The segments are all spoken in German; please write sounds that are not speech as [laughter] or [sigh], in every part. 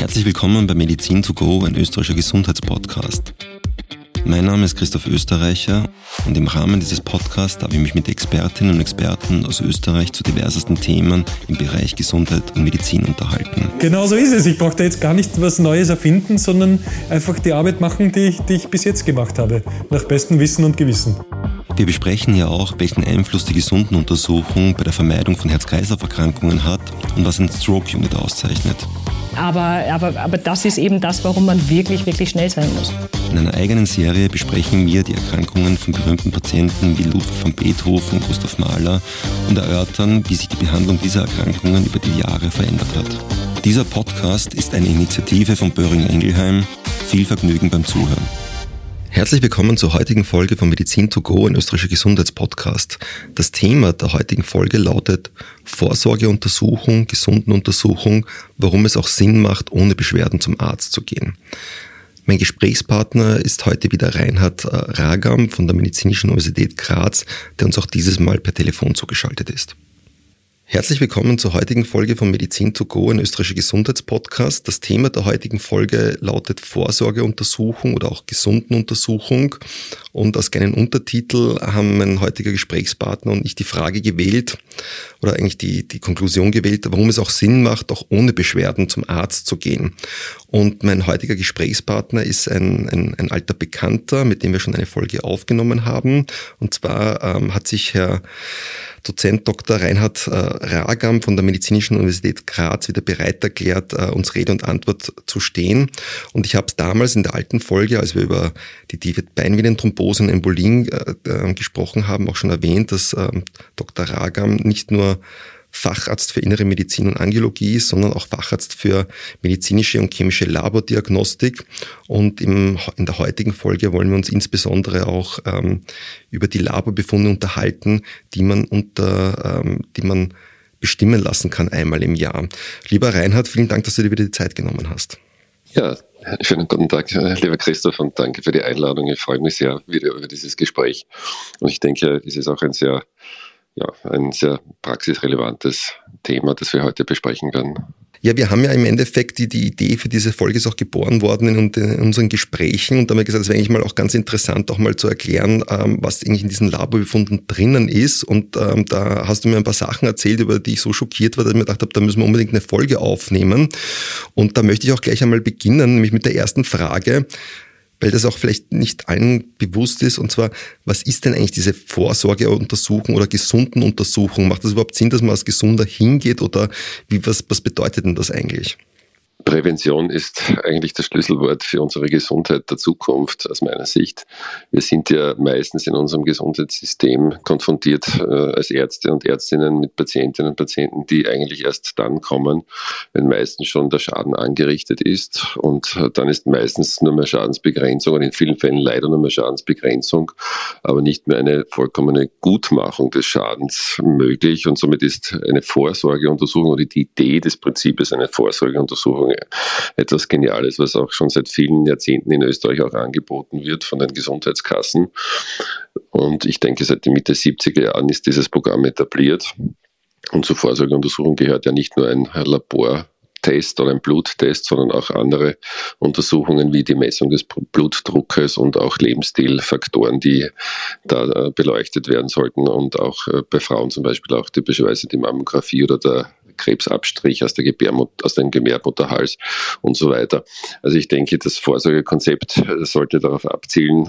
Herzlich willkommen bei Medizin to go, ein österreichischer Gesundheitspodcast. Mein Name ist Christoph Österreicher und im Rahmen dieses Podcasts darf ich mich mit Expertinnen und Experten aus Österreich zu diversesten Themen im Bereich Gesundheit und Medizin unterhalten. Genau so ist es. Ich brauche da jetzt gar nicht was Neues erfinden, sondern einfach die Arbeit machen, die ich, die ich bis jetzt gemacht habe, nach bestem Wissen und Gewissen. Wir besprechen ja auch, welchen Einfluss die Gesundenuntersuchung bei der Vermeidung von Herz-Kreislauf-Erkrankungen hat und was ein Stroke-Unit auszeichnet. Aber, aber, aber das ist eben das, warum man wirklich, wirklich schnell sein muss. In einer eigenen Serie besprechen wir die Erkrankungen von berühmten Patienten wie Ludwig van Beethoven und Gustav Mahler und erörtern, wie sich die Behandlung dieser Erkrankungen über die Jahre verändert hat. Dieser Podcast ist eine Initiative von Böhringer Ingelheim. Viel Vergnügen beim Zuhören. Herzlich willkommen zur heutigen Folge von Medizin to go, ein österreichischer Gesundheitspodcast. Das Thema der heutigen Folge lautet Vorsorgeuntersuchung, Gesundenuntersuchung, warum es auch Sinn macht, ohne Beschwerden zum Arzt zu gehen. Mein Gesprächspartner ist heute wieder Reinhard äh, Ragam von der Medizinischen Universität Graz, der uns auch dieses Mal per Telefon zugeschaltet ist. Herzlich willkommen zur heutigen Folge von Medizin to go, ein österreichischer Gesundheitspodcast. Das Thema der heutigen Folge lautet Vorsorgeuntersuchung oder auch Gesundenuntersuchung. Und als kleinen Untertitel haben mein heutiger Gesprächspartner und ich die Frage gewählt oder eigentlich die, die Konklusion gewählt, warum es auch Sinn macht, auch ohne Beschwerden zum Arzt zu gehen. Und mein heutiger Gesprächspartner ist ein, ein, ein alter Bekannter, mit dem wir schon eine Folge aufgenommen haben. Und zwar ähm, hat sich Herr Dozent Dr. Reinhard äh, Ragam von der Medizinischen Universität Graz wieder bereit erklärt, äh, uns Rede und Antwort zu stehen. Und ich habe es damals in der alten Folge, als wir über die Beinvenenthrombose und Embolien äh, äh, gesprochen haben, auch schon erwähnt, dass ähm, Dr. Ragam nicht nur Facharzt für Innere Medizin und Angiologie, sondern auch Facharzt für medizinische und chemische Labordiagnostik. Und im, in der heutigen Folge wollen wir uns insbesondere auch ähm, über die Laborbefunde unterhalten, die man unter, ähm, die man bestimmen lassen kann einmal im Jahr. Lieber Reinhard, vielen Dank, dass du dir wieder die Zeit genommen hast. Ja, schönen guten Tag, lieber Christoph, und danke für die Einladung. Ich freue mich sehr wieder über dieses Gespräch. Und ich denke, es ist auch ein sehr ja, ein sehr praxisrelevantes Thema, das wir heute besprechen werden. Ja, wir haben ja im Endeffekt, die, die Idee für diese Folge ist auch geboren worden in, in unseren Gesprächen und da haben wir gesagt, es wäre eigentlich mal auch ganz interessant, auch mal zu erklären, ähm, was eigentlich in diesen Laborbefunden drinnen ist. Und ähm, da hast du mir ein paar Sachen erzählt, über die ich so schockiert war, dass ich mir gedacht habe, da müssen wir unbedingt eine Folge aufnehmen. Und da möchte ich auch gleich einmal beginnen, nämlich mit der ersten Frage weil das auch vielleicht nicht allen bewusst ist. Und zwar, was ist denn eigentlich diese Vorsorgeuntersuchung oder gesunden Untersuchung? Macht das überhaupt Sinn, dass man als Gesunder hingeht oder wie, was, was bedeutet denn das eigentlich? Prävention ist eigentlich das Schlüsselwort für unsere Gesundheit der Zukunft aus meiner Sicht. Wir sind ja meistens in unserem Gesundheitssystem konfrontiert äh, als Ärzte und Ärztinnen mit Patientinnen und Patienten, die eigentlich erst dann kommen, wenn meistens schon der Schaden angerichtet ist. Und dann ist meistens nur mehr Schadensbegrenzung und in vielen Fällen leider nur mehr Schadensbegrenzung, aber nicht mehr eine vollkommene Gutmachung des Schadens möglich. Und somit ist eine Vorsorgeuntersuchung oder die Idee des Prinzips einer Vorsorgeuntersuchung etwas Geniales, was auch schon seit vielen Jahrzehnten in Österreich auch angeboten wird von den Gesundheitskassen. Und ich denke, seit den Mitte 70er Jahren ist dieses Programm etabliert. Und zur Vorsorgeuntersuchung gehört ja nicht nur ein Labor Test oder ein Bluttest, sondern auch andere Untersuchungen wie die Messung des Blutdruckes und auch Lebensstilfaktoren, die da äh, beleuchtet werden sollten und auch äh, bei Frauen zum Beispiel auch typischerweise die Mammographie oder der Krebsabstrich aus, der Gebärmut aus dem Gebärmutterhals und so weiter. Also ich denke, das Vorsorgekonzept sollte darauf abzielen,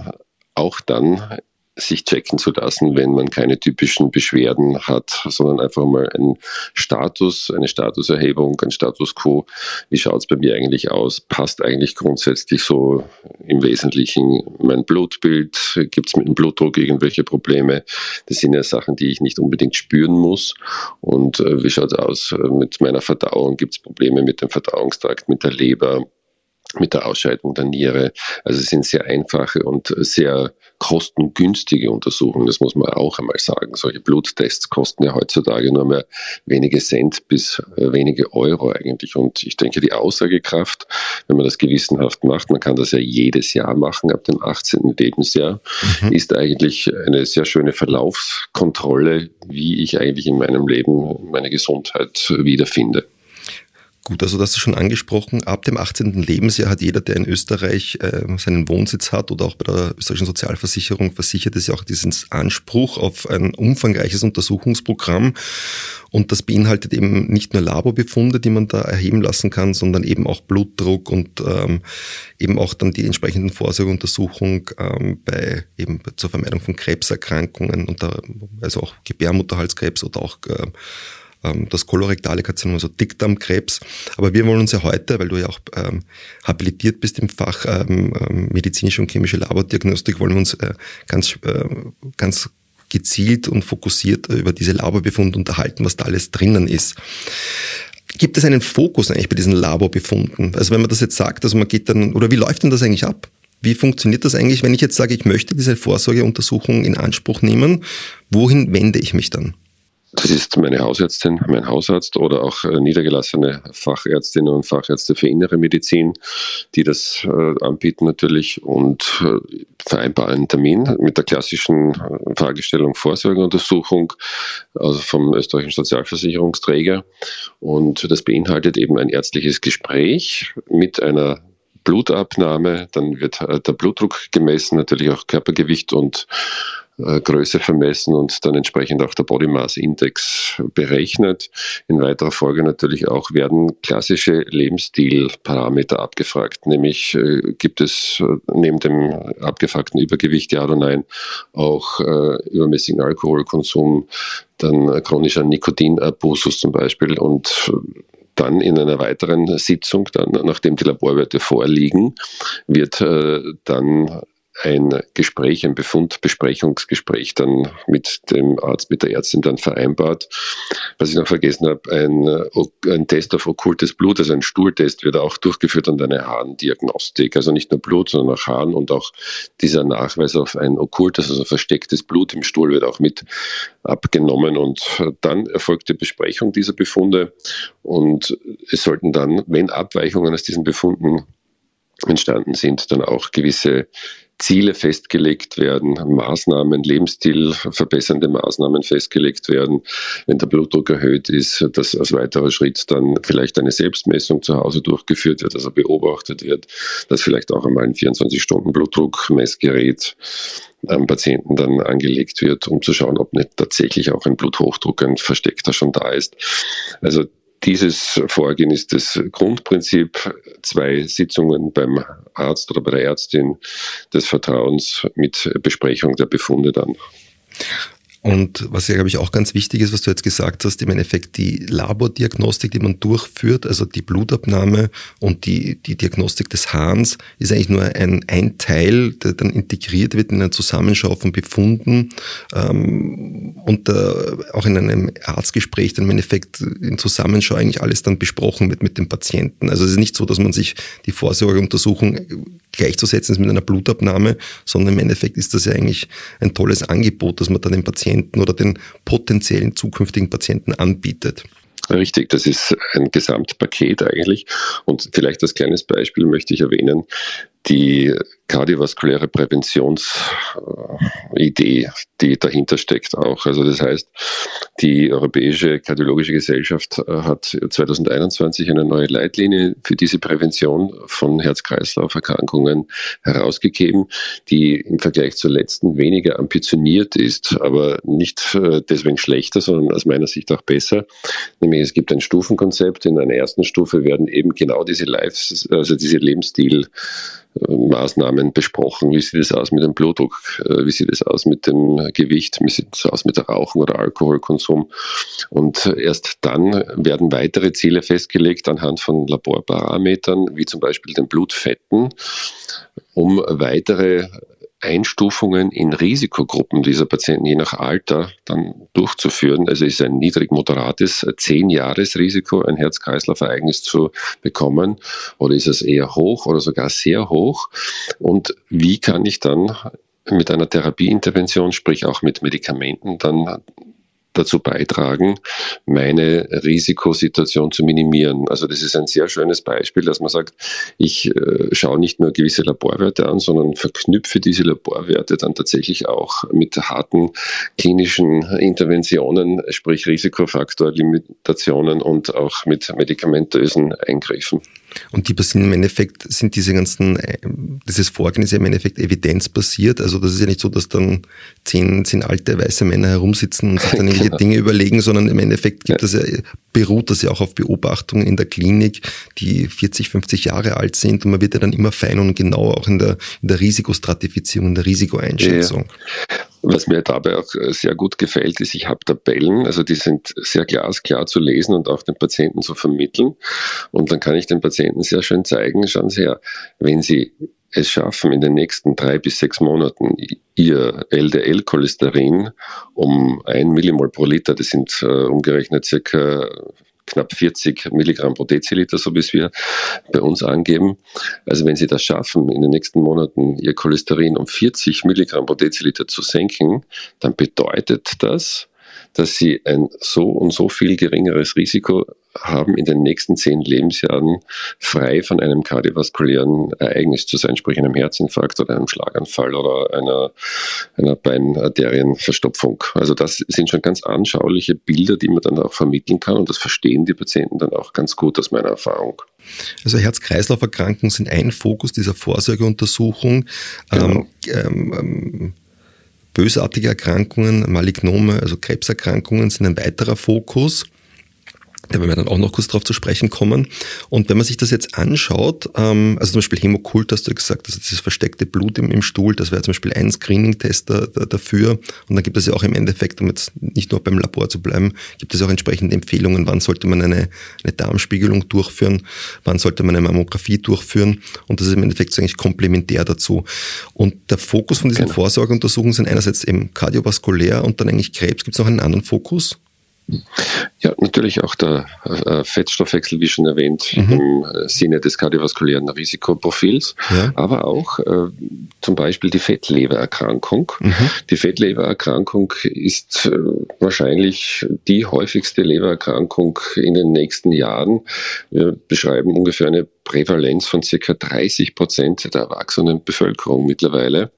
auch dann sich checken zu lassen, wenn man keine typischen Beschwerden hat, sondern einfach mal einen Status, eine Statuserhebung, ein Status quo. Wie schaut es bei mir eigentlich aus? Passt eigentlich grundsätzlich so im Wesentlichen mein Blutbild? Gibt es mit dem Blutdruck irgendwelche Probleme? Das sind ja Sachen, die ich nicht unbedingt spüren muss. Und äh, wie schaut es aus äh, mit meiner Verdauung? Gibt es Probleme mit dem Verdauungstrakt, mit der Leber? Mit der Ausscheidung der Niere. Also es sind sehr einfache und sehr kostengünstige Untersuchungen, das muss man auch einmal sagen. Solche Bluttests kosten ja heutzutage nur mehr wenige Cent bis äh, wenige Euro eigentlich. Und ich denke, die Aussagekraft, wenn man das gewissenhaft macht, man kann das ja jedes Jahr machen, ab dem 18. Lebensjahr, mhm. ist eigentlich eine sehr schöne Verlaufskontrolle, wie ich eigentlich in meinem Leben meine Gesundheit wiederfinde. Gut, also das ist schon angesprochen. Ab dem 18. Lebensjahr hat jeder, der in Österreich äh, seinen Wohnsitz hat oder auch bei der österreichischen Sozialversicherung versichert ist, ja auch diesen Anspruch auf ein umfangreiches Untersuchungsprogramm. Und das beinhaltet eben nicht nur Laborbefunde, die man da erheben lassen kann, sondern eben auch Blutdruck und ähm, eben auch dann die entsprechenden Vorsorgeuntersuchung ähm, bei eben zur Vermeidung von Krebserkrankungen und da, also auch Gebärmutterhalskrebs oder auch äh, das kolorektale Karzinom, also Dickdarmkrebs. Aber wir wollen uns ja heute, weil du ja auch ähm, habilitiert bist im Fach ähm, ähm medizinische und chemische Labordiagnostik, wollen wir uns äh, ganz, äh, ganz gezielt und fokussiert über diese Laborbefunde unterhalten, was da alles drinnen ist. Gibt es einen Fokus eigentlich bei diesen Laborbefunden? Also wenn man das jetzt sagt, also man geht dann, oder wie läuft denn das eigentlich ab? Wie funktioniert das eigentlich, wenn ich jetzt sage, ich möchte diese Vorsorgeuntersuchung in Anspruch nehmen? Wohin wende ich mich dann? Das ist meine Hausärztin, mein Hausarzt oder auch äh, niedergelassene Fachärztinnen und Fachärzte für innere Medizin, die das äh, anbieten natürlich und äh, vereinbaren einen Termin mit der klassischen Fragestellung Vorsorgeuntersuchung also vom österreichischen Sozialversicherungsträger. Und das beinhaltet eben ein ärztliches Gespräch mit einer Blutabnahme, dann wird der Blutdruck gemessen, natürlich auch Körpergewicht und Größe vermessen und dann entsprechend auch der Body Mass Index berechnet. In weiterer Folge natürlich auch werden klassische Lebensstilparameter abgefragt, nämlich äh, gibt es äh, neben dem abgefragten Übergewicht, ja oder nein, auch äh, übermäßigen Alkoholkonsum, dann chronischer Nikotinabusus zum Beispiel und dann in einer weiteren Sitzung, dann, nachdem die Laborwerte vorliegen, wird äh, dann ein Gespräch, ein Befundbesprechungsgespräch dann mit dem Arzt, mit der Ärztin dann vereinbart. Was ich noch vergessen habe, ein, ein Test auf okkultes Blut, also ein Stuhltest wird auch durchgeführt und eine Harndiagnostik. Also nicht nur Blut, sondern auch Harn und auch dieser Nachweis auf ein okkultes, also verstecktes Blut im Stuhl wird auch mit abgenommen und dann erfolgt die Besprechung dieser Befunde und es sollten dann, wenn Abweichungen aus diesen Befunden entstanden sind, dann auch gewisse Ziele festgelegt werden, Maßnahmen, Lebensstil verbessernde Maßnahmen festgelegt werden. Wenn der Blutdruck erhöht ist, dass als weiterer Schritt dann vielleicht eine Selbstmessung zu Hause durchgeführt wird, also beobachtet wird, dass vielleicht auch einmal ein 24-Stunden-Blutdruckmessgerät am Patienten dann angelegt wird, um zu schauen, ob nicht tatsächlich auch ein Bluthochdruck, ein versteckter schon da ist. Also dieses Vorgehen ist das Grundprinzip. Zwei Sitzungen beim Arzt oder bei der Ärztin des Vertrauens mit Besprechung der Befunde dann. Und was ja, glaube ich, auch ganz wichtig ist, was du jetzt gesagt hast, im Endeffekt die Labordiagnostik, die man durchführt, also die Blutabnahme und die, die Diagnostik des Hahns, ist eigentlich nur ein, ein Teil, der dann integriert wird in eine Zusammenschau von Befunden ähm, und äh, auch in einem Arztgespräch dann im Endeffekt in Zusammenschau eigentlich alles dann besprochen wird mit dem Patienten. Also es ist nicht so, dass man sich die Vorsorgeuntersuchung gleichzusetzen ist mit einer Blutabnahme, sondern im Endeffekt ist das ja eigentlich ein tolles Angebot, das man dann dem Patienten oder den potenziellen zukünftigen Patienten anbietet. Richtig, das ist ein Gesamtpaket eigentlich. Und vielleicht als kleines Beispiel möchte ich erwähnen, die kardiovaskuläre Präventionsidee, die dahinter steckt auch. Also das heißt, die Europäische Kardiologische Gesellschaft äh, hat 2021 eine neue Leitlinie für diese Prävention von Herz-Kreislauf-Erkrankungen herausgegeben, die im Vergleich zur letzten weniger ambitioniert ist, aber nicht äh, deswegen schlechter, sondern aus meiner Sicht auch besser. Nämlich es gibt ein Stufenkonzept. In einer ersten Stufe werden eben genau diese Lives, also diese Lebensstil Maßnahmen besprochen. Wie sieht es aus mit dem Blutdruck? Äh, wie sieht es aus mit dem Gewicht? Wie sieht es aus mit der Rauchen oder Alkoholkonsum? Und erst dann werden weitere Ziele festgelegt anhand von Laborparametern, wie zum Beispiel den Blutfetten, um weitere Einstufungen in Risikogruppen dieser Patienten je nach Alter dann durchzuführen. Also ist ein niedrig-moderates Zehn-Jahres-Risiko, ein Herz-Kreislauf-Ereignis zu bekommen oder ist es eher hoch oder sogar sehr hoch? Und wie kann ich dann mit einer Therapieintervention, sprich auch mit Medikamenten, dann dazu beitragen, meine Risikosituation zu minimieren. Also das ist ein sehr schönes Beispiel, dass man sagt, ich äh, schaue nicht nur gewisse Laborwerte an, sondern verknüpfe diese Laborwerte dann tatsächlich auch mit harten klinischen Interventionen, sprich Risikofaktorlimitationen und auch mit medikamentösen Eingriffen. Und die passieren im Endeffekt, sind diese ganzen, äh, dieses Vorgehen ist ja im Endeffekt evidenzbasiert. Also das ist ja nicht so, dass dann zehn, zehn alte weiße Männer herumsitzen und sich dann [laughs] irgendwelche genau. Dinge überlegen, sondern im Endeffekt gibt ja. das ja, beruht das ja auch auf Beobachtungen in der Klinik, die 40, 50 Jahre alt sind und man wird ja dann immer fein und genau auch in der, in der Risikostratifizierung, in der Risikoeinschätzung. Ja. Was mir dabei auch sehr gut gefällt, ist, ich habe Tabellen, also die sind sehr glasklar zu lesen und auch den Patienten zu vermitteln. Und dann kann ich den Patienten sehr schön zeigen, schauen Sie her, wenn Sie es schaffen, in den nächsten drei bis sechs Monaten ihr LDL-Cholesterin um ein Millimol pro Liter, das sind äh, umgerechnet circa knapp 40 Milligramm pro Deziliter, so wie es wir bei uns angeben. Also wenn Sie das schaffen, in den nächsten Monaten Ihr Cholesterin um 40 Milligramm pro Deziliter zu senken, dann bedeutet das, dass sie ein so und so viel geringeres Risiko haben, in den nächsten zehn Lebensjahren frei von einem kardiovaskulären Ereignis zu sein, sprich einem Herzinfarkt oder einem Schlaganfall oder einer, einer Beinarterienverstopfung. Also das sind schon ganz anschauliche Bilder, die man dann auch vermitteln kann und das verstehen die Patienten dann auch ganz gut aus meiner Erfahrung. Also Herz-Kreislauf-Erkrankungen sind ein Fokus dieser Vorsorgeuntersuchung. Genau. Ähm, ähm, Bösartige Erkrankungen, Malignome, also Krebserkrankungen sind ein weiterer Fokus. Da werden wir dann auch noch kurz drauf zu sprechen kommen. Und wenn man sich das jetzt anschaut, ähm, also zum Beispiel Hämokult, hast du gesagt, also dieses versteckte Blut im, im Stuhl, das wäre zum Beispiel ein Screening-Test da, da, dafür. Und dann gibt es ja auch im Endeffekt, um jetzt nicht nur beim Labor zu bleiben, gibt es auch entsprechende Empfehlungen, wann sollte man eine, eine Darmspiegelung durchführen, wann sollte man eine Mammographie durchführen. Und das ist im Endeffekt so eigentlich komplementär dazu. Und der Fokus von diesen genau. Vorsorgeuntersuchungen sind einerseits eben kardiovaskulär und dann eigentlich Krebs. Gibt es noch einen anderen Fokus? Ja, natürlich auch der äh, Fettstoffwechsel, wie schon erwähnt, mhm. im äh, Sinne des kardiovaskulären Risikoprofils, ja. aber auch äh, zum Beispiel die Fettlebererkrankung. Mhm. Die Fettlebererkrankung ist äh, wahrscheinlich die häufigste Lebererkrankung in den nächsten Jahren. Wir beschreiben ungefähr eine Prävalenz von circa 30 Prozent der erwachsenen Bevölkerung mittlerweile.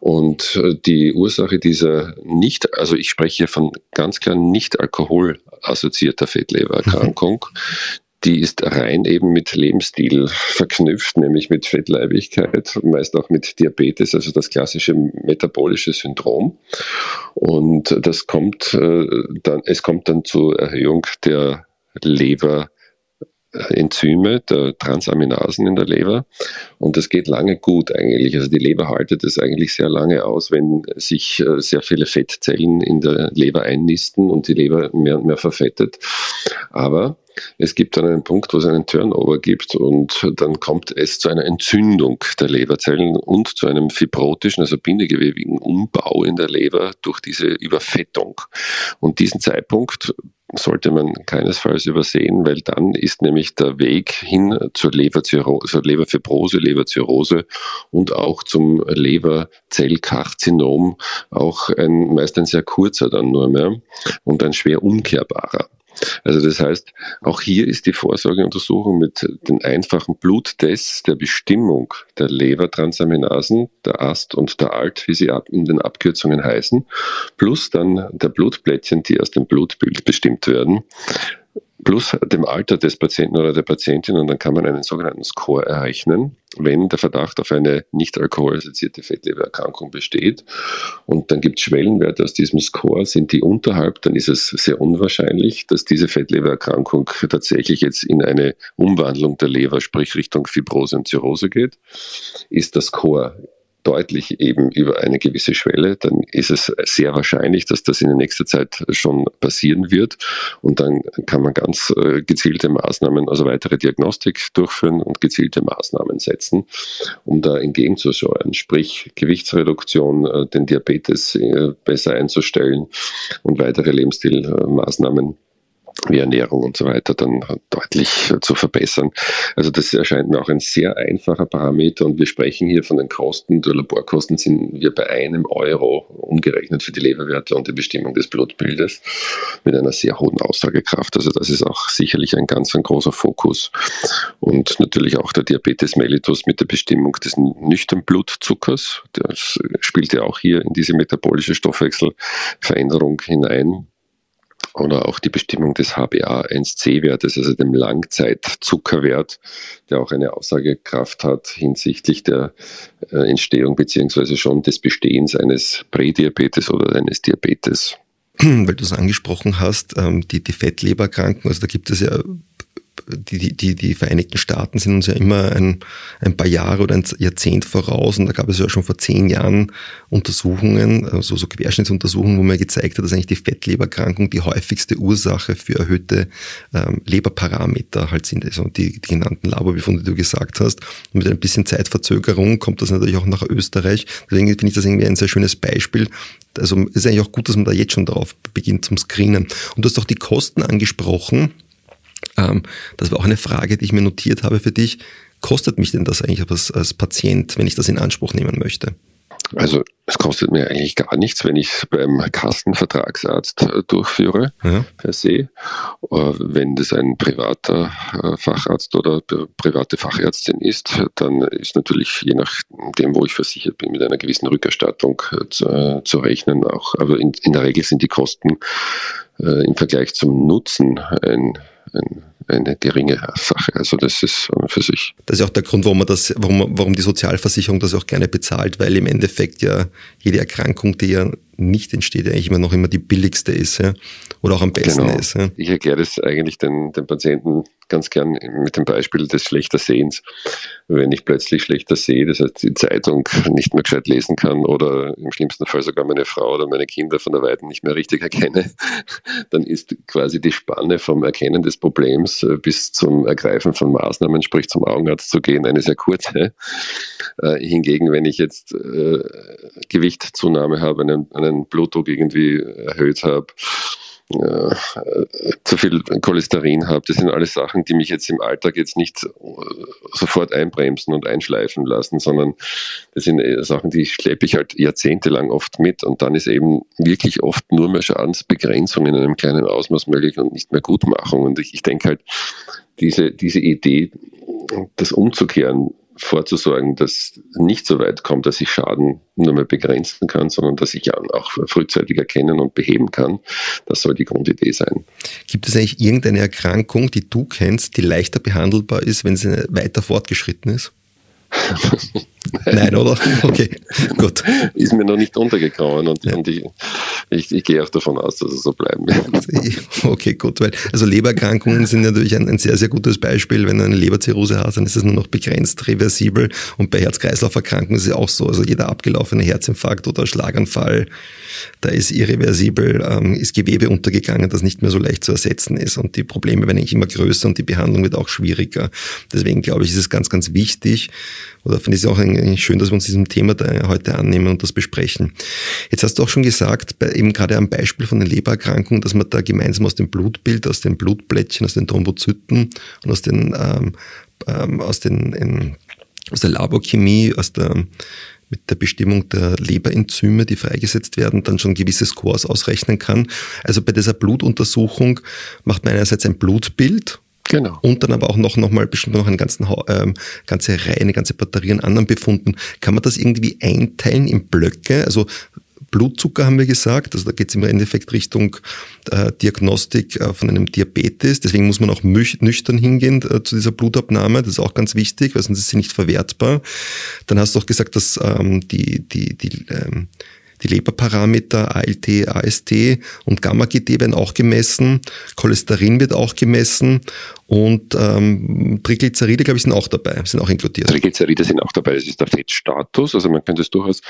Und äh, die Ursache dieser nicht, also ich spreche von ganz klar nicht alkoholassoziierter Fettlebererkrankung, [laughs] die ist rein eben mit Lebensstil verknüpft, nämlich mit Fettleibigkeit, meist auch mit Diabetes, also das klassische metabolische Syndrom. Und das kommt äh, dann, es kommt dann zur Erhöhung der Leber Enzyme, der Transaminasen in der Leber. Und das geht lange gut eigentlich. Also die Leber haltet es eigentlich sehr lange aus, wenn sich äh, sehr viele Fettzellen in der Leber einnisten und die Leber mehr und mehr verfettet. Aber es gibt dann einen Punkt, wo es einen Turnover gibt und dann kommt es zu einer Entzündung der Leberzellen und zu einem fibrotischen, also bindegewebigen Umbau in der Leber durch diese Überfettung. Und diesen Zeitpunkt sollte man keinesfalls übersehen, weil dann ist nämlich der Weg hin zur Leberzirrhose, zur Leberfibrose, Leberzirrhose und auch zum Leberzellkarzinom auch ein, meist ein sehr kurzer dann nur mehr und ein schwer umkehrbarer. Also das heißt, auch hier ist die Vorsorgeuntersuchung mit den einfachen Bluttests der Bestimmung der Lebertransaminasen, der AST und der ALT, wie sie in den Abkürzungen heißen, plus dann der Blutplättchen, die aus dem Blutbild bestimmt werden, plus dem Alter des Patienten oder der Patientin und dann kann man einen sogenannten Score errechnen, wenn der Verdacht auf eine nicht alkoholassoziierte Fettlebererkrankung besteht. Und dann gibt es Schwellenwerte aus diesem Score, sind die unterhalb, dann ist es sehr unwahrscheinlich, dass diese Fettlebererkrankung tatsächlich jetzt in eine Umwandlung der Leber, sprich Richtung Fibrose und Zirrhose geht. Ist der Score deutlich eben über eine gewisse Schwelle, dann ist es sehr wahrscheinlich, dass das in nächster Zeit schon passieren wird. Und dann kann man ganz äh, gezielte Maßnahmen, also weitere Diagnostik durchführen und gezielte Maßnahmen setzen, um da entgegenzusteuern. Sprich Gewichtsreduktion, äh, den Diabetes äh, besser einzustellen und weitere Lebensstilmaßnahmen wie Ernährung und so weiter dann deutlich zu verbessern. Also das erscheint mir auch ein sehr einfacher Parameter und wir sprechen hier von den Kosten. Die Laborkosten sind wir bei einem Euro umgerechnet für die Leberwerte und die Bestimmung des Blutbildes mit einer sehr hohen Aussagekraft. Also das ist auch sicherlich ein ganz ein großer Fokus. Und natürlich auch der Diabetes mellitus mit der Bestimmung des nüchtern Blutzuckers. Das spielt ja auch hier in diese metabolische Stoffwechselveränderung hinein oder auch die Bestimmung des HbA1c-Wertes, also dem Langzeitzuckerwert, der auch eine Aussagekraft hat hinsichtlich der äh, Entstehung beziehungsweise schon des Bestehens eines Prädiabetes oder eines Diabetes. Weil du es angesprochen hast, ähm, die, die Fettleberkranken, also da gibt es ja die, die, die Vereinigten Staaten sind uns ja immer ein, ein paar Jahre oder ein Jahrzehnt voraus und da gab es ja schon vor zehn Jahren Untersuchungen, also so Querschnittsuntersuchungen, wo man gezeigt hat, dass eigentlich die Fettleberkrankung die häufigste Ursache für erhöhte ähm, Leberparameter halt sind, also die, die genannten Laborbefunde, die du gesagt hast. Und mit ein bisschen Zeitverzögerung kommt das natürlich auch nach Österreich. Deswegen finde ich das irgendwie ein sehr schönes Beispiel, also ist eigentlich auch gut, dass man da jetzt schon darauf beginnt zum Screenen. Und du hast auch die Kosten angesprochen. Ähm, das war auch eine Frage, die ich mir notiert habe für dich. Kostet mich denn das eigentlich als, als Patient, wenn ich das in Anspruch nehmen möchte? Also es kostet mir eigentlich gar nichts, wenn ich es beim Kassenvertragsarzt äh, durchführe, ja. per se. Äh, wenn das ein privater äh, Facharzt oder private Fachärztin ist, dann ist natürlich je nachdem, wo ich versichert bin, mit einer gewissen Rückerstattung zu, zu rechnen. Auch, aber in, in der Regel sind die Kosten im Vergleich zum Nutzen ein ein, eine geringe Sache. Also das ist für sich. Das ist auch der Grund, warum man das, warum, warum die Sozialversicherung das auch gerne bezahlt, weil im Endeffekt ja jede Erkrankung, die ja nicht entsteht, eigentlich immer noch immer die billigste ist ja? Oder auch am besten genau. ist. Ja? Ich erkläre das eigentlich den, den Patienten ganz gern mit dem Beispiel des schlechter Sehens. Wenn ich plötzlich schlechter sehe, das heißt die Zeitung nicht mehr gescheit lesen kann oder im schlimmsten Fall sogar meine Frau oder meine Kinder von der Weiten nicht mehr richtig erkenne, [laughs] dann ist quasi die Spanne vom Erkennen des Problems äh, bis zum Ergreifen von Maßnahmen, sprich zum Augenarzt zu gehen, eine sehr kurze. Äh, hingegen, wenn ich jetzt äh, Gewichtzunahme habe, einen, einen Blutdruck irgendwie erhöht habe, äh, zu viel Cholesterin habe. Das sind alles Sachen, die mich jetzt im Alltag jetzt nicht sofort einbremsen und einschleifen lassen, sondern das sind Sachen, die schleppe ich halt jahrzehntelang oft mit und dann ist eben wirklich oft nur mehr Schadensbegrenzung in einem kleinen Ausmaß möglich und nicht mehr Gutmachung. Und ich, ich denke halt, diese, diese Idee, das umzukehren, vorzusorgen, dass nicht so weit kommt, dass ich Schaden nur mehr begrenzen kann, sondern dass ich auch frühzeitig erkennen und beheben kann. Das soll die Grundidee sein. Gibt es eigentlich irgendeine Erkrankung, die du kennst, die leichter behandelbar ist, wenn sie weiter fortgeschritten ist? [laughs] Nein, oder? [laughs] Okay, gut. Ist mir noch nicht untergekommen und, ja. und ich, ich, ich, gehe auch davon aus, dass es so bleiben wird. Okay, gut, weil also Lebererkrankungen sind natürlich ein, ein, sehr, sehr gutes Beispiel. Wenn du eine Leberzirrhose hast, dann ist es nur noch begrenzt reversibel und bei Herz-Kreislauf-Erkrankungen ist es auch so. Also jeder abgelaufene Herzinfarkt oder Schlaganfall, da ist irreversibel, ähm, ist Gewebe untergegangen, das nicht mehr so leicht zu ersetzen ist und die Probleme werden eigentlich immer größer und die Behandlung wird auch schwieriger. Deswegen glaube ich, ist es ganz, ganz wichtig oder finde ich es auch eigentlich schön, dass wir uns diesem Thema heute annehmen und das besprechen. Jetzt hast du auch schon gesagt, bei, eben gerade am Beispiel von den Lebererkrankungen, dass man da gemeinsam aus dem Blutbild, aus den Blutblättchen, aus den Thrombozyten und aus den, ähm, ähm, aus den, in, aus der Laborchemie, aus der mit der Bestimmung der Leberenzyme, die freigesetzt werden, dann schon gewisse Scores ausrechnen kann. Also bei dieser Blutuntersuchung macht man einerseits ein Blutbild Genau. Und dann aber auch noch, noch mal bestimmt noch eine ganzen, ähm, ganze Reihe, eine ganze Batterie an anderen Befunden. Kann man das irgendwie einteilen in Blöcke? Also Blutzucker haben wir gesagt, also da geht es im Endeffekt Richtung äh, Diagnostik äh, von einem Diabetes. Deswegen muss man auch nüchtern hingehen äh, zu dieser Blutabnahme. Das ist auch ganz wichtig, weil sonst ist sie nicht verwertbar. Dann hast du auch gesagt, dass ähm, die, die, die ähm, die Leberparameter ALT, AST und Gamma-GT werden auch gemessen. Cholesterin wird auch gemessen. Und ähm, Triglyceride, glaube ich, sind auch dabei, sind auch inkludiert. Triglyceride sind auch dabei. Das ist der Fettstatus. Also man könnte es durchaus,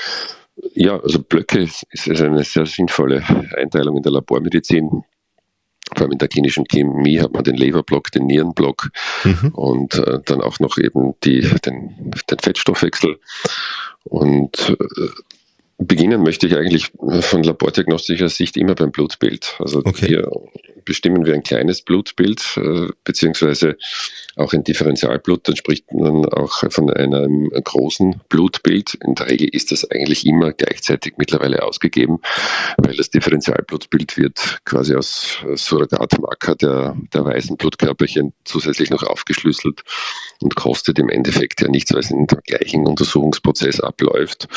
ja, also Blöcke ist eine sehr sinnvolle Einteilung in der Labormedizin vor allem in der klinischen Chemie hat man den Leberblock, den Nierenblock mhm. und äh, dann auch noch eben die, den, den Fettstoffwechsel. Und äh, Beginnen möchte ich eigentlich von labordiagnostischer Sicht immer beim Blutbild. Also okay. hier bestimmen wir ein kleines Blutbild, äh, beziehungsweise auch ein Differentialblut, dann spricht man auch von einem großen Blutbild. In der Regel ist das eigentlich immer gleichzeitig mittlerweile ausgegeben, weil das Differentialblutbild wird quasi aus Surrogatmarker der, der weißen Blutkörperchen zusätzlich noch aufgeschlüsselt und kostet im Endeffekt ja nichts, weil es in dem gleichen Untersuchungsprozess abläuft.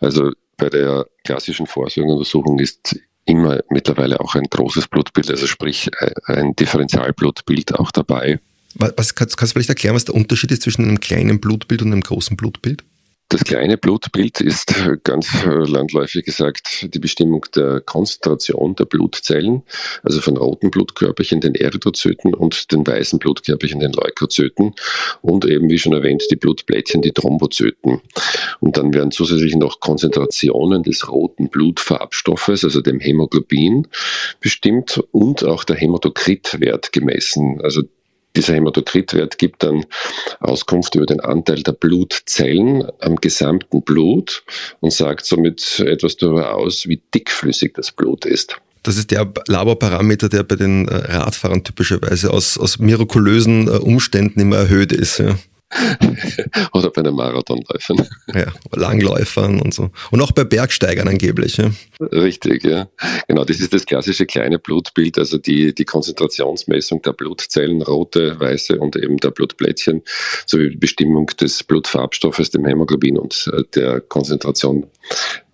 Also bei der klassischen Vorsorgeuntersuchung ist immer mittlerweile auch ein großes Blutbild, also sprich ein Differentialblutbild auch dabei. Was, kannst, kannst du vielleicht erklären, was der Unterschied ist zwischen einem kleinen Blutbild und einem großen Blutbild? Das kleine Blutbild ist ganz landläufig gesagt die Bestimmung der Konzentration der Blutzellen, also von roten Blutkörperchen, den Erythrozyten und den weißen Blutkörperchen, den Leukozyten und eben, wie schon erwähnt, die Blutplättchen, die Thrombozyten. Und dann werden zusätzlich noch Konzentrationen des roten Blutfarbstoffes, also dem Hämoglobin, bestimmt und auch der Hämatokritwert gemessen, also dieser Hämatokritwert gibt dann Auskunft über den Anteil der Blutzellen am gesamten Blut und sagt somit etwas darüber aus, wie dickflüssig das Blut ist. Das ist der Laborparameter, der bei den äh, Radfahrern typischerweise aus, aus mirakulösen äh, Umständen immer erhöht ist. Ja. Oder bei den Marathonläufern. Ja, Langläufern und so. Und auch bei Bergsteigern angeblich. Ja. Richtig, ja. Genau, das ist das klassische kleine Blutbild, also die, die Konzentrationsmessung der Blutzellen, rote, weiße und eben der Blutplättchen, sowie die Bestimmung des Blutfarbstoffes, dem Hämoglobin und äh, der Konzentration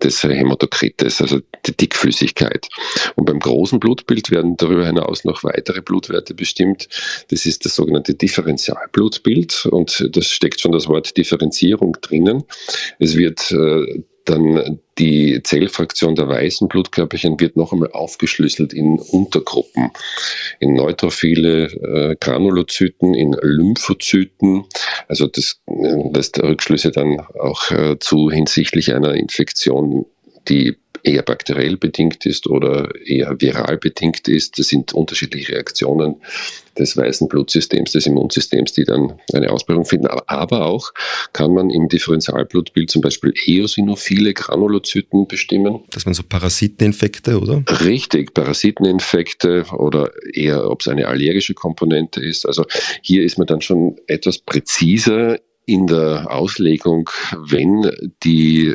des Hämatokrites, also die Dickflüssigkeit. Und beim großen Blutbild werden darüber hinaus noch weitere Blutwerte bestimmt. Das ist das sogenannte Differentialblutbild und das steckt schon das Wort Differenzierung drinnen. Es wird äh, dann die Zellfraktion der weißen Blutkörperchen wird noch einmal aufgeschlüsselt in Untergruppen, in Neutrophile, äh, Granulozyten, in Lymphozyten. Also das äh, lässt Rückschlüsse dann auch äh, zu hinsichtlich einer Infektion, die eher bakteriell bedingt ist oder eher viral bedingt ist. Das sind unterschiedliche Reaktionen des weißen Blutsystems, des Immunsystems, die dann eine Ausprägung finden. Aber auch kann man im Differentialblutbild zum Beispiel eosinophile Granulozyten bestimmen. Das waren so Parasiteninfekte, oder? Richtig, Parasiteninfekte oder eher, ob es eine allergische Komponente ist. Also hier ist man dann schon etwas präziser in der Auslegung, wenn die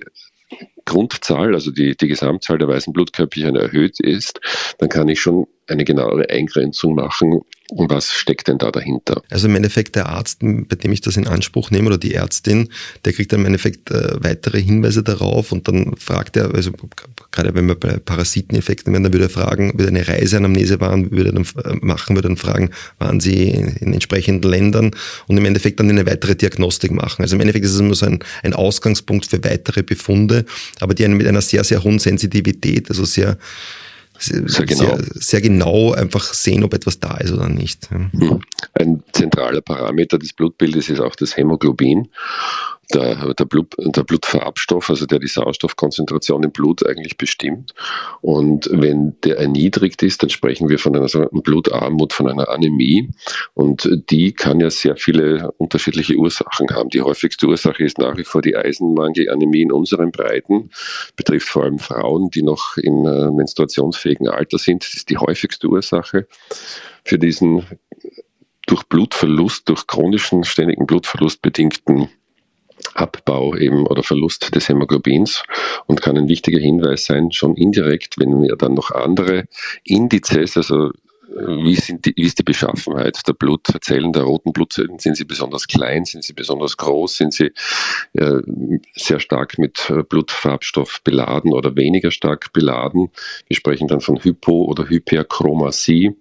Grundzahl, also die, die Gesamtzahl der weißen Blutkörperchen erhöht ist, dann kann ich schon eine genauere Eingrenzung machen, was steckt denn da dahinter? Also im Endeffekt der Arzt, bei dem ich das in Anspruch nehme oder die Ärztin, der kriegt dann im Endeffekt äh, weitere Hinweise darauf und dann fragt er, also gerade wenn wir bei Parasiteninfekten wären, dann würde er fragen, würde eine Reiseanamnese waren, würde dann äh, machen, würde dann fragen, waren Sie in entsprechenden Ländern und im Endeffekt dann eine weitere Diagnostik machen. Also im Endeffekt ist es immer so ein, ein Ausgangspunkt für weitere Befunde, aber die mit einer sehr, sehr hohen Sensitivität, also sehr sehr genau. Sehr, sehr, genau einfach sehen, ob etwas da ist oder nicht. Hm. Ein zentraler Parameter des Blutbildes ist auch das Hämoglobin der, der, Blut, der Blutfarbstoff, also der die Sauerstoffkonzentration im Blut eigentlich bestimmt. Und wenn der erniedrigt ist, dann sprechen wir von einer sogenannten Blutarmut, von einer Anämie. Und die kann ja sehr viele unterschiedliche Ursachen haben. Die häufigste Ursache ist nach wie vor die Eisenmangelanämie in unseren Breiten, betrifft vor allem Frauen, die noch im äh, menstruationsfähigen Alter sind. Das ist die häufigste Ursache für diesen durch Blutverlust, durch chronischen ständigen Blutverlust bedingten Abbau eben oder Verlust des Hämoglobins und kann ein wichtiger Hinweis sein, schon indirekt, wenn wir dann noch andere Indizes, also wie, sind die, wie ist die Beschaffenheit der Blutzellen, der roten Blutzellen? Sind sie besonders klein? Sind sie besonders groß? Sind sie äh, sehr stark mit Blutfarbstoff beladen oder weniger stark beladen? Wir sprechen dann von Hypo- oder Hyperchromasie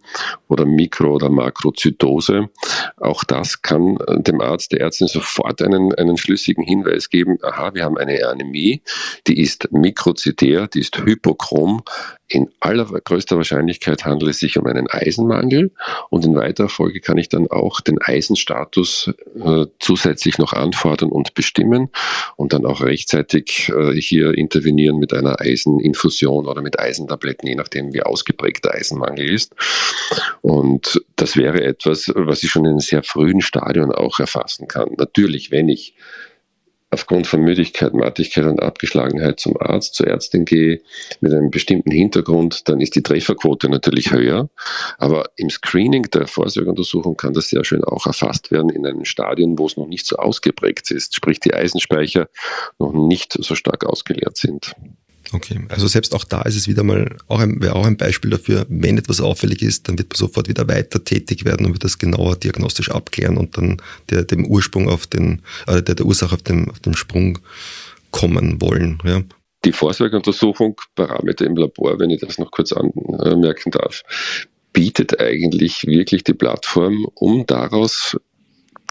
oder Mikro- oder Makrozytose. Auch das kann äh, dem Arzt, der Ärztin sofort einen, einen schlüssigen Hinweis geben. Aha, wir haben eine Anämie, die ist mikrozytär, die ist hypochrom, in allergrößter Wahrscheinlichkeit handelt es sich um einen Eisenmangel und in weiterer Folge kann ich dann auch den Eisenstatus äh, zusätzlich noch anfordern und bestimmen und dann auch rechtzeitig äh, hier intervenieren mit einer Eiseninfusion oder mit Eisentabletten, je nachdem wie ausgeprägt der Eisenmangel ist. Und das wäre etwas, was ich schon in einem sehr frühen Stadion auch erfassen kann. Natürlich, wenn ich aufgrund von Müdigkeit, Mattigkeit und Abgeschlagenheit zum Arzt, zur Ärztin gehe, mit einem bestimmten Hintergrund, dann ist die Trefferquote natürlich höher. Aber im Screening der Vorsorgeuntersuchung kann das sehr schön auch erfasst werden in einem Stadion, wo es noch nicht so ausgeprägt ist, sprich die Eisenspeicher noch nicht so stark ausgeleert sind. Okay, also selbst auch da ist es wieder mal, auch ein, wäre auch ein Beispiel dafür, wenn etwas auffällig ist, dann wird man sofort wieder weiter tätig werden und wird das genauer diagnostisch abklären und dann der, dem Ursprung auf den, äh, der, der Ursache auf dem, auf dem Sprung kommen wollen. Ja. Die Vorsorgeuntersuchung, Parameter im Labor, wenn ich das noch kurz anmerken darf, bietet eigentlich wirklich die Plattform, um daraus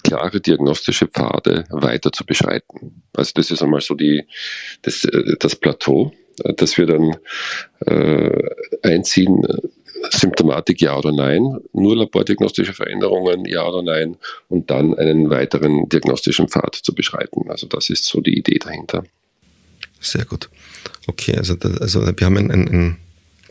klare diagnostische Pfade weiter zu beschreiten. Also das ist einmal so die, das, äh, das Plateau dass wir dann äh, einziehen, Symptomatik ja oder nein, nur labordiagnostische Veränderungen ja oder nein und dann einen weiteren diagnostischen Pfad zu beschreiten. Also das ist so die Idee dahinter. Sehr gut. Okay, also, also wir haben ein, ein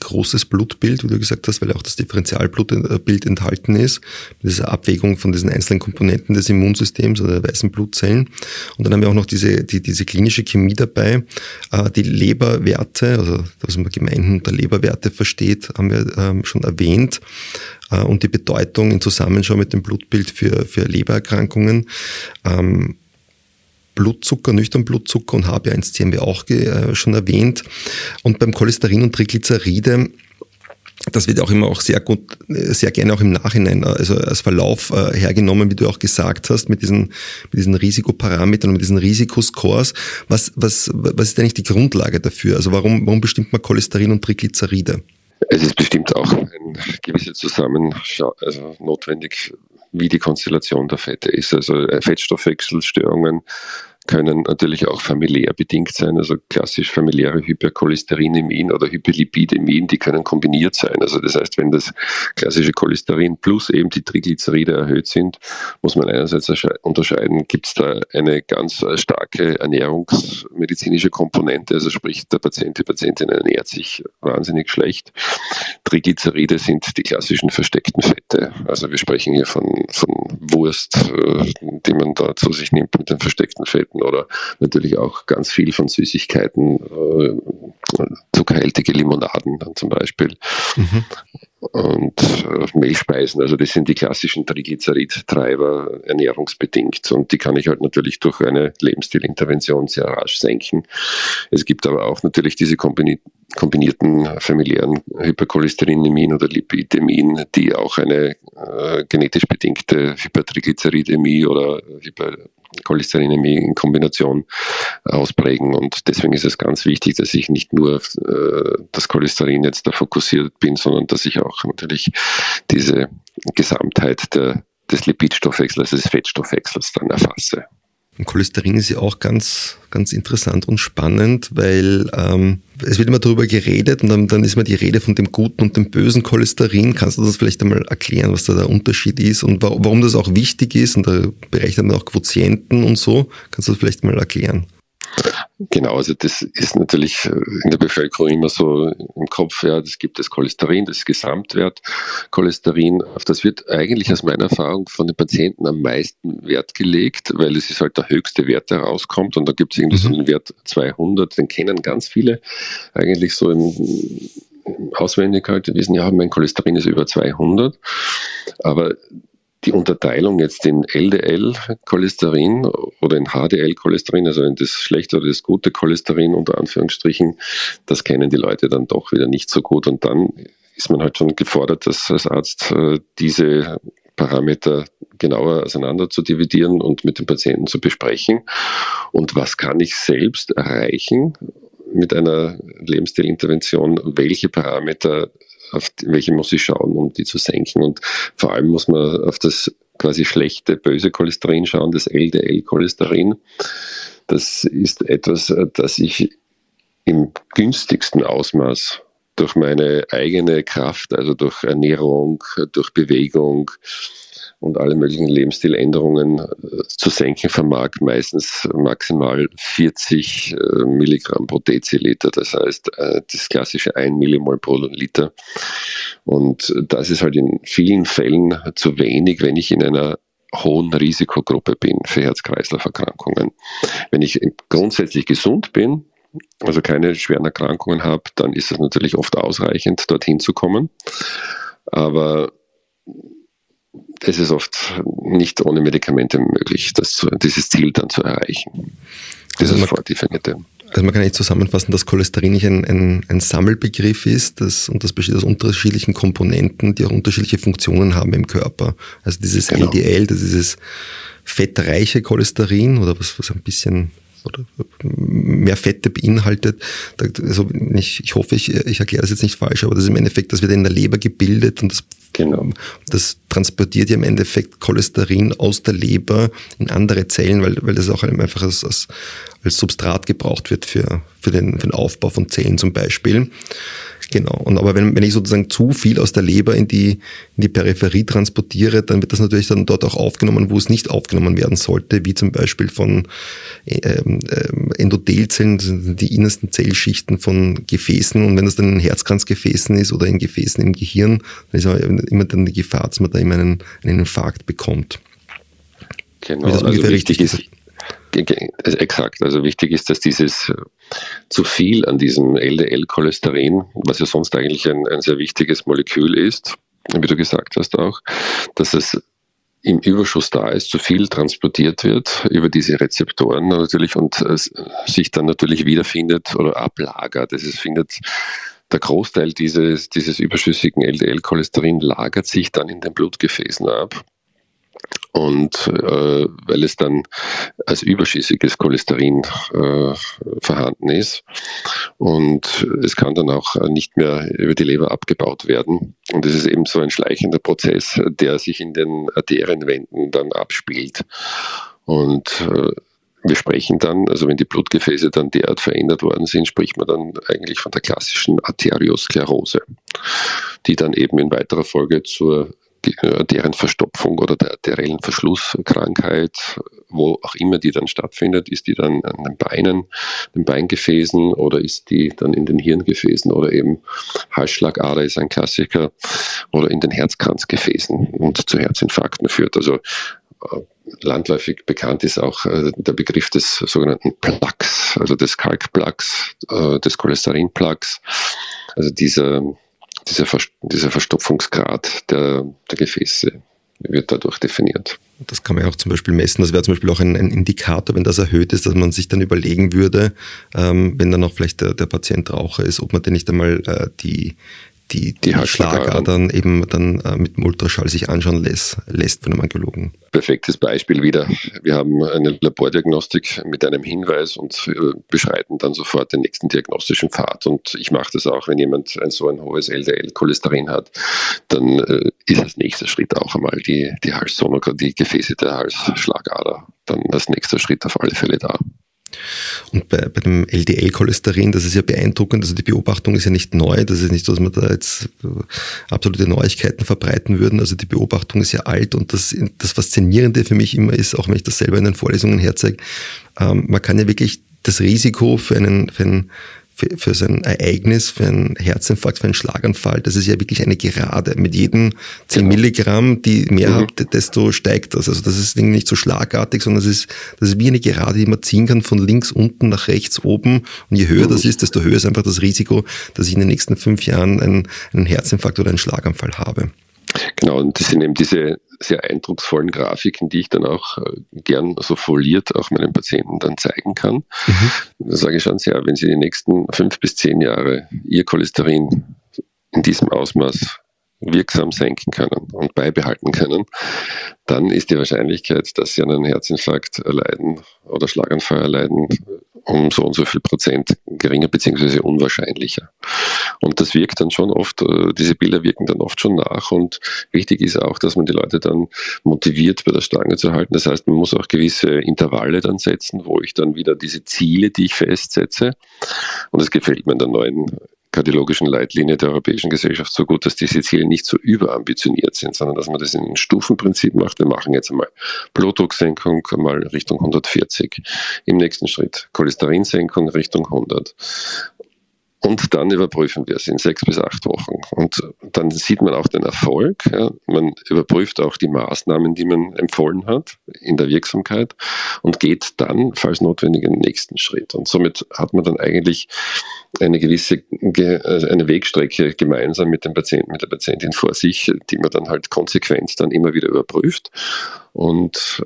großes Blutbild, wie du gesagt hast, weil auch das Differentialblutbild enthalten ist, mit dieser Abwägung von diesen einzelnen Komponenten des Immunsystems oder der weißen Blutzellen. Und dann haben wir auch noch diese, die, diese klinische Chemie dabei. Äh, die Leberwerte, also was man gemeinhin unter Leberwerte versteht, haben wir ähm, schon erwähnt. Äh, und die Bedeutung in Zusammenschau mit dem Blutbild für, für Lebererkrankungen. Ähm, Blutzucker, nüchtern Blutzucker und HB1C haben wir auch äh, schon erwähnt. Und beim Cholesterin und Triglyceride das wird auch immer auch sehr gut, sehr gerne auch im Nachhinein, also als Verlauf äh, hergenommen, wie du auch gesagt hast, mit diesen, mit diesen Risikoparametern und mit diesen Risikoscores. Was, was, was ist eigentlich die Grundlage dafür? Also warum, warum bestimmt man Cholesterin und Triglyceride? Es ist bestimmt auch ein gewisser Zusammenschau, also notwendig, wie die Konstellation der Fette ist. Also äh, Fettstoffwechselstörungen können natürlich auch familiär bedingt sein, also klassisch familiäre Hypercholesterinämien oder Hyperlipidämien, die können kombiniert sein. Also das heißt, wenn das klassische Cholesterin plus eben die Triglyceride erhöht sind, muss man einerseits unterscheiden, gibt es da eine ganz starke ernährungsmedizinische Komponente, also sprich der Patient, die Patientin ernährt sich wahnsinnig schlecht. Triglyceride sind die klassischen versteckten Fette. Also wir sprechen hier von, von Wurst, äh, die man da zu sich nimmt mit den versteckten Fetten Süßigkeiten oder natürlich auch ganz viel von Süßigkeiten, äh, zuckerhaltige Limonaden dann zum Beispiel. Mhm. Und äh, Mehlspeisen, also das sind die klassischen Triglycerid-Treiber ernährungsbedingt und die kann ich halt natürlich durch eine Lebensstilintervention sehr rasch senken. Es gibt aber auch natürlich diese kombinierten familiären Hypercholesterinämien oder Lipidämien, die auch eine äh, genetisch bedingte Hypertriglyceridämie oder Hyper Cholesterinämie in Kombination ausprägen. Und deswegen ist es ganz wichtig, dass ich nicht nur auf äh, das Cholesterin jetzt da fokussiert bin, sondern dass ich auch natürlich diese Gesamtheit der, des Lipidstoffwechsels, des Fettstoffwechsels dann erfasse. Und Cholesterin ist ja auch ganz, ganz interessant und spannend, weil ähm, es wird immer darüber geredet und dann, dann ist immer die Rede von dem guten und dem bösen Cholesterin. Kannst du das vielleicht einmal erklären, was da der Unterschied ist und warum das auch wichtig ist? Und da berechnet man auch Quotienten und so. Kannst du das vielleicht mal erklären? Genau, also das ist natürlich in der Bevölkerung immer so im Kopf, ja, das gibt das Cholesterin, das Gesamtwert. Cholesterin, auf das wird eigentlich aus meiner Erfahrung von den Patienten am meisten Wert gelegt, weil es ist halt der höchste Wert, der rauskommt und da gibt es irgendwie mhm. so einen Wert 200, den kennen ganz viele eigentlich so im auswendig halt wissen, ja, mein Cholesterin ist über 200, aber die Unterteilung jetzt in LDL-Cholesterin oder in HDL-Cholesterin, also in das schlechte oder das gute Cholesterin unter Anführungsstrichen, das kennen die Leute dann doch wieder nicht so gut und dann ist man halt schon gefordert, dass als Arzt äh, diese Parameter genauer auseinander zu dividieren und mit dem Patienten zu besprechen. Und was kann ich selbst erreichen mit einer Lebensstilintervention? Welche Parameter auf welche muss ich schauen, um die zu senken. Und vor allem muss man auf das quasi schlechte, böse Cholesterin schauen, das LDL-Cholesterin. Das ist etwas, das ich im günstigsten Ausmaß durch meine eigene Kraft, also durch Ernährung, durch Bewegung, und alle möglichen Lebensstiländerungen äh, zu senken vermag, meistens maximal 40 äh, Milligramm pro Deziliter, das heißt äh, das klassische 1 Millimol pro Liter. Und das ist halt in vielen Fällen zu wenig, wenn ich in einer hohen Risikogruppe bin für Herz-Kreislauf-Erkrankungen. Wenn ich grundsätzlich gesund bin, also keine schweren Erkrankungen habe, dann ist es natürlich oft ausreichend, dorthin zu kommen. Aber es ist oft nicht ohne Medikamente möglich, das, dieses Ziel dann zu erreichen. Das also ist vordefinierte. Also man kann nicht zusammenfassen, dass Cholesterin nicht ein, ein, ein Sammelbegriff ist das, und das besteht aus unterschiedlichen Komponenten, die auch unterschiedliche Funktionen haben im Körper. Also dieses genau. LDL, das ist dieses fettreiche Cholesterin oder was, was ein bisschen oder mehr Fette beinhaltet. Also ich, ich hoffe, ich, ich erkläre das jetzt nicht falsch, aber das ist im Endeffekt, das wird in der Leber gebildet und das, genau. das transportiert ja im Endeffekt Cholesterin aus der Leber in andere Zellen, weil, weil das auch einfach als, als, als Substrat gebraucht wird für, für, den, für den Aufbau von Zellen zum Beispiel. Genau. Und aber wenn, wenn ich sozusagen zu viel aus der Leber in die, in die Peripherie transportiere, dann wird das natürlich dann dort auch aufgenommen, wo es nicht aufgenommen werden sollte, wie zum Beispiel von ähm, ähm Endothelzellen, die innersten Zellschichten von Gefäßen. Und wenn das dann in Herzkranzgefäßen ist oder in Gefäßen im Gehirn, dann ist immer dann die Gefahr, dass man da immer einen, einen Infarkt bekommt. Genau, das also ungefähr richtig ist. Ist Exakt. Also wichtig ist, dass dieses äh, zu viel an diesem LDL-Cholesterin, was ja sonst eigentlich ein, ein sehr wichtiges Molekül ist, wie du gesagt hast auch, dass es im Überschuss da ist, zu viel transportiert wird über diese Rezeptoren natürlich und äh, sich dann natürlich wiederfindet oder ablagert. Es findet der Großteil dieses, dieses überschüssigen LDL-Cholesterin lagert sich dann in den Blutgefäßen ab und äh, weil es dann als überschüssiges Cholesterin äh, vorhanden ist. Und es kann dann auch nicht mehr über die Leber abgebaut werden. Und es ist eben so ein schleichender Prozess, der sich in den Arterienwänden dann abspielt. Und äh, wir sprechen dann, also wenn die Blutgefäße dann derart verändert worden sind, spricht man dann eigentlich von der klassischen Arteriosklerose, die dann eben in weiterer Folge zur äh, deren Verstopfung oder der arteriellen Verschlusskrankheit, wo auch immer die dann stattfindet, ist die dann an den Beinen, den Beingefäßen oder ist die dann in den Hirngefäßen oder eben Halsschlagader ist ein Klassiker oder in den Herzkranzgefäßen und zu Herzinfarkten führt. Also äh, landläufig bekannt ist auch äh, der Begriff des sogenannten Plaques, also des Kalkplaques, des Cholesterinplaques, also dieser dieser, dieser Verstopfungsgrad der, der Gefäße wird dadurch definiert. Das kann man ja auch zum Beispiel messen. Das wäre zum Beispiel auch ein, ein, Indikator, wenn das erhöht ist, dass man sich dann überlegen würde, ähm, wenn dann auch vielleicht der, der Patient Raucher ist, ob man denn nicht einmal äh, die, die, die, die Schlagadern eben dann äh, mit dem Ultraschall sich anschauen lässt, lässt von einem Angiologen. Perfektes Beispiel wieder. Wir haben eine Labordiagnostik mit einem Hinweis und äh, beschreiten dann sofort den nächsten diagnostischen Pfad. Und ich mache das auch, wenn jemand ein so ein hohes LDL-Cholesterin hat, dann äh, ist als nächster Schritt auch einmal die, die Halssonographie, die Gefäße der Halsschlagader dann als nächster Schritt auf alle Fälle da. Und bei, bei dem LDL-Cholesterin, das ist ja beeindruckend, also die Beobachtung ist ja nicht neu, das ist nicht so, dass wir da jetzt äh, absolute Neuigkeiten verbreiten würden, also die Beobachtung ist ja alt und das, das Faszinierende für mich immer ist, auch wenn ich das selber in den Vorlesungen herzeige, ähm, man kann ja wirklich das Risiko für einen, für einen für, für so ein Ereignis, für einen Herzinfarkt, für einen Schlaganfall, das ist ja wirklich eine Gerade. Mit jedem 10 genau. Milligramm, die mehr mhm. habt, desto steigt das. Also das ist nicht so schlagartig, sondern das ist, das ist wie eine Gerade, die man ziehen kann von links unten nach rechts oben. Und je höher mhm. das ist, desto höher ist einfach das Risiko, dass ich in den nächsten fünf Jahren einen, einen Herzinfarkt oder einen Schlaganfall habe. Genau, und das sind eben diese sehr eindrucksvollen Grafiken, die ich dann auch äh, gern so foliert auch meinen Patienten dann zeigen kann. Mhm. Da sage ich schon sehr, wenn Sie die nächsten fünf bis zehn Jahre Ihr Cholesterin in diesem Ausmaß wirksam senken können und beibehalten können, dann ist die Wahrscheinlichkeit, dass Sie einen Herzinfarkt erleiden oder Schlaganfall erleiden, um so und so viel Prozent geringer bzw. unwahrscheinlicher. Und das wirkt dann schon oft, äh, diese Bilder wirken dann oft schon nach und wichtig ist auch, dass man die Leute dann motiviert bei der Stange zu halten. Das heißt, man muss auch gewisse Intervalle dann setzen, wo ich dann wieder diese Ziele, die ich festsetze, und es gefällt mir in der neuen kardiologischen Leitlinie der Europäischen Gesellschaft so gut, dass diese Ziele nicht so überambitioniert sind, sondern dass man das in einem Stufenprinzip macht. Wir machen jetzt einmal Blutdrucksenkung mal Richtung 140. Im nächsten Schritt Cholesterinsenkung Richtung 100. und dann überprüfen wir es in sechs bis acht Wochen. Und dann sieht man auch den Erfolg. Ja. Man überprüft auch die Maßnahmen, die man empfohlen hat in der Wirksamkeit und geht dann, falls notwendig, den nächsten Schritt. Und somit hat man dann eigentlich eine gewisse also eine Wegstrecke gemeinsam mit dem Patienten, mit der Patientin vor sich, die man dann halt konsequent dann immer wieder überprüft. Und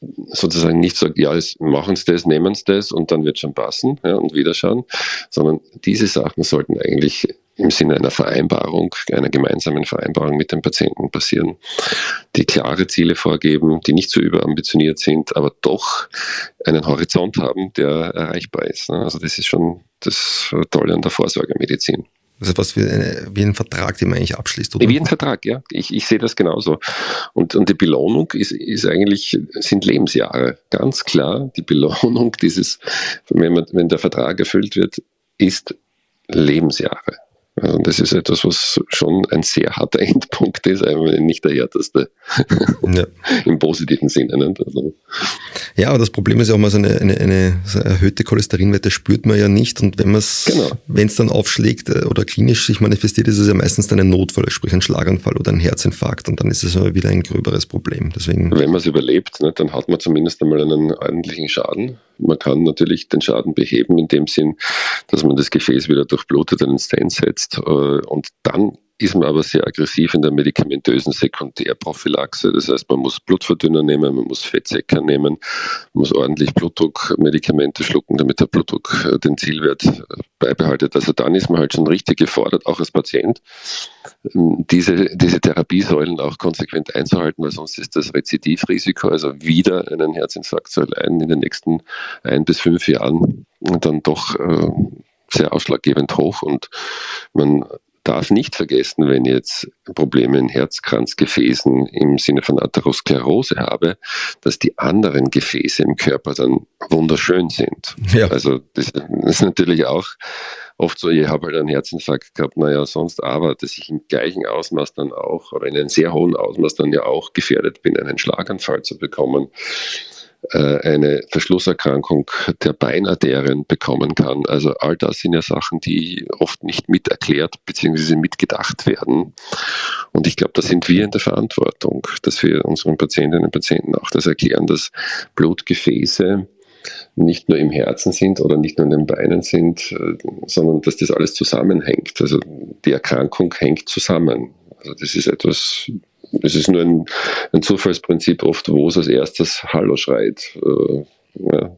sozusagen nicht sagt, ja, machen Sie das, nehmen Sie das und dann wird schon passen ja, und wieder schauen, sondern diese Sachen sollten eigentlich im Sinne einer Vereinbarung, einer gemeinsamen Vereinbarung mit dem Patienten passieren, die klare Ziele vorgeben, die nicht zu so überambitioniert sind, aber doch einen Horizont haben, der erreichbar ist. Ne. Also das ist schon das Tolle an der Vorsorgemedizin. Das ist was wie, eine, wie ein Vertrag, den man eigentlich abschließt, oder? Wie ein Vertrag, ja. Ich, ich sehe das genauso. Und, und die Belohnung ist, ist eigentlich, sind Lebensjahre. Ganz klar, die Belohnung [laughs] dieses, wenn, man, wenn der Vertrag erfüllt wird, ist Lebensjahre. Und das ist etwas, was schon ein sehr harter [laughs] Endpunkt ist, aber nicht der härteste. [laughs] Ja. Im positiven Sinne. Nicht? Also. Ja, aber das Problem ist ja auch mal so eine, eine, eine so erhöhte Cholesterinwerte spürt man ja nicht. Und wenn man es, genau. wenn es dann aufschlägt äh, oder klinisch sich manifestiert, ist es ja meistens dann ein Notfall, sprich ein Schlaganfall oder ein Herzinfarkt. Und dann ist es aber wieder ein gröberes Problem. Deswegen. Wenn man es überlebt, ne, dann hat man zumindest einmal einen ordentlichen Schaden. Man kann natürlich den Schaden beheben, in dem Sinn, dass man das Gefäß wieder durchblutet, einen Stent setzt äh, und dann ist man aber sehr aggressiv in der medikamentösen Sekundärprophylaxe. Das heißt, man muss Blutverdünner nehmen, man muss Fettsäcker nehmen, man muss ordentlich Blutdruckmedikamente schlucken, damit der Blutdruck äh, den Zielwert äh, beibehaltet. Also dann ist man halt schon richtig gefordert, auch als Patient, ähm, diese, diese Therapiesäulen auch konsequent einzuhalten, weil sonst ist das Rezidivrisiko, also wieder einen Herzinfarkt zu erleiden in den nächsten ein bis fünf Jahren, dann doch äh, sehr ausschlaggebend hoch und man darf nicht vergessen, wenn ich jetzt Probleme in Herzkranzgefäßen im Sinne von Atherosklerose habe, dass die anderen Gefäße im Körper dann wunderschön sind. Ja. Also das ist natürlich auch oft so, ich habe halt einen Herzinfarkt gehabt, naja, sonst aber, dass ich im gleichen Ausmaß dann auch, oder in einem sehr hohen Ausmaß dann ja auch gefährdet bin, einen Schlaganfall zu bekommen. Äh, eine Verschlusserkrankung der Beinarterien bekommen kann. Also all das sind ja Sachen, die oft nicht mit erklärt bzw. mitgedacht werden. Und ich glaube, da sind wir in der Verantwortung, dass wir unseren Patientinnen und Patienten auch das erklären, dass Blutgefäße nicht nur im Herzen sind oder nicht nur in den Beinen sind, äh, sondern dass das alles zusammenhängt. Also die Erkrankung hängt zusammen. Also das ist etwas, es ist nur ein, ein, Zufallsprinzip oft, wo es als erstes Hallo schreit. Äh, ja.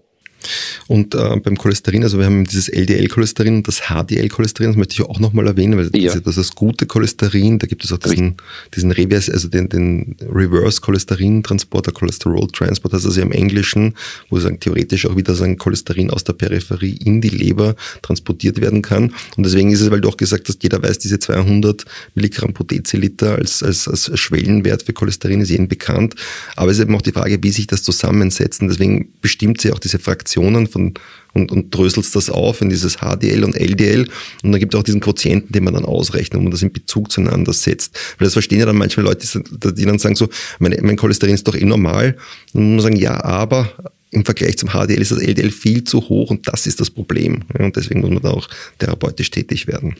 Und äh, beim Cholesterin, also wir haben dieses LDL-Cholesterin und das HDL-Cholesterin, das möchte ich auch nochmal erwähnen, weil ja. das, ist, das ist das gute Cholesterin, da gibt es auch diesen, diesen Reverse, also den, den Reverse-Cholesterin-Transporter, Cholesterol-Transport, das ist ja im Englischen, wo sagen, theoretisch auch wieder sagen, Cholesterin aus der Peripherie in die Leber transportiert werden kann. Und deswegen ist es, weil du auch gesagt hast, jeder weiß, diese 200 Milligramm pro Deziliter als, als, als Schwellenwert für Cholesterin ist jedem bekannt. Aber es ist eben auch die Frage, wie sich das zusammensetzt. Und deswegen bestimmt sie auch diese Fraktion Fraktionen von, und, und dröselst das auf in dieses HDL und LDL. Und dann gibt es auch diesen Quotienten, den man dann ausrechnet und man das in Bezug zueinander setzt. Weil das verstehen ja dann manchmal Leute, die dann sagen so, mein, mein Cholesterin ist doch eh normal. Und man muss sagen, ja, aber im Vergleich zum HDL ist das LDL viel zu hoch und das ist das Problem. Und deswegen muss man da auch therapeutisch tätig werden.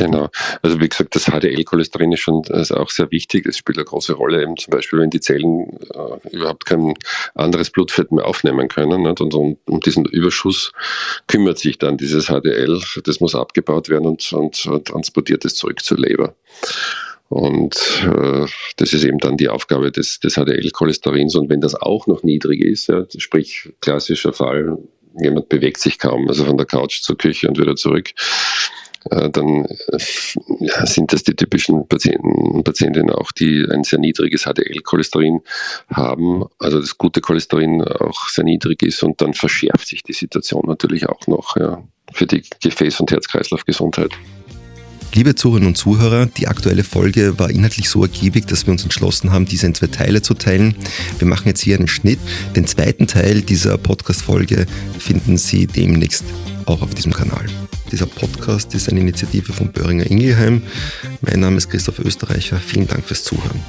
Genau. Also wie gesagt, das HDL-Cholesterin ist schon ist auch sehr wichtig. Es spielt eine große Rolle, eben zum Beispiel, wenn die Zellen äh, überhaupt kein anderes Blutfett mehr aufnehmen können. Nicht? Und um, um, diesen Überschuss kümmert sich dann dieses HDL. Das muss abgebaut werden und, und, und transportiert es zurück zur Leber. Und äh, das ist eben dann die Aufgabe des, des HDL-Cholesterins. Und wenn das auch noch niedrig ist, ja, sprich klassischer Fall, jemand bewegt sich kaum, also von der Couch zur Küche und wieder zurück, dann äh, ja, sind das die typischen Patienten und Patientinnen auch, die ein sehr niedriges HDL-Cholesterin haben, also das gute Cholesterin auch sehr niedrig ist und dann verschärft sich die Situation natürlich auch noch ja, für die Gefäß- und Herz-Kreislauf-Gesundheit. Liebe Zuhörerinnen und Zuhörer, die aktuelle Folge war inhaltlich so ergiebig, dass wir uns entschlossen haben, diese in zwei Teile zu teilen. Wir machen jetzt hier einen Schnitt. Den zweiten Teil dieser Podcast-Folge finden Sie demnächst auch auf diesem Kanal. Dieser Podcast ist eine Initiative von Böhringer Ingelheim. Mein Name ist Christoph Österreicher. Vielen Dank fürs Zuhören.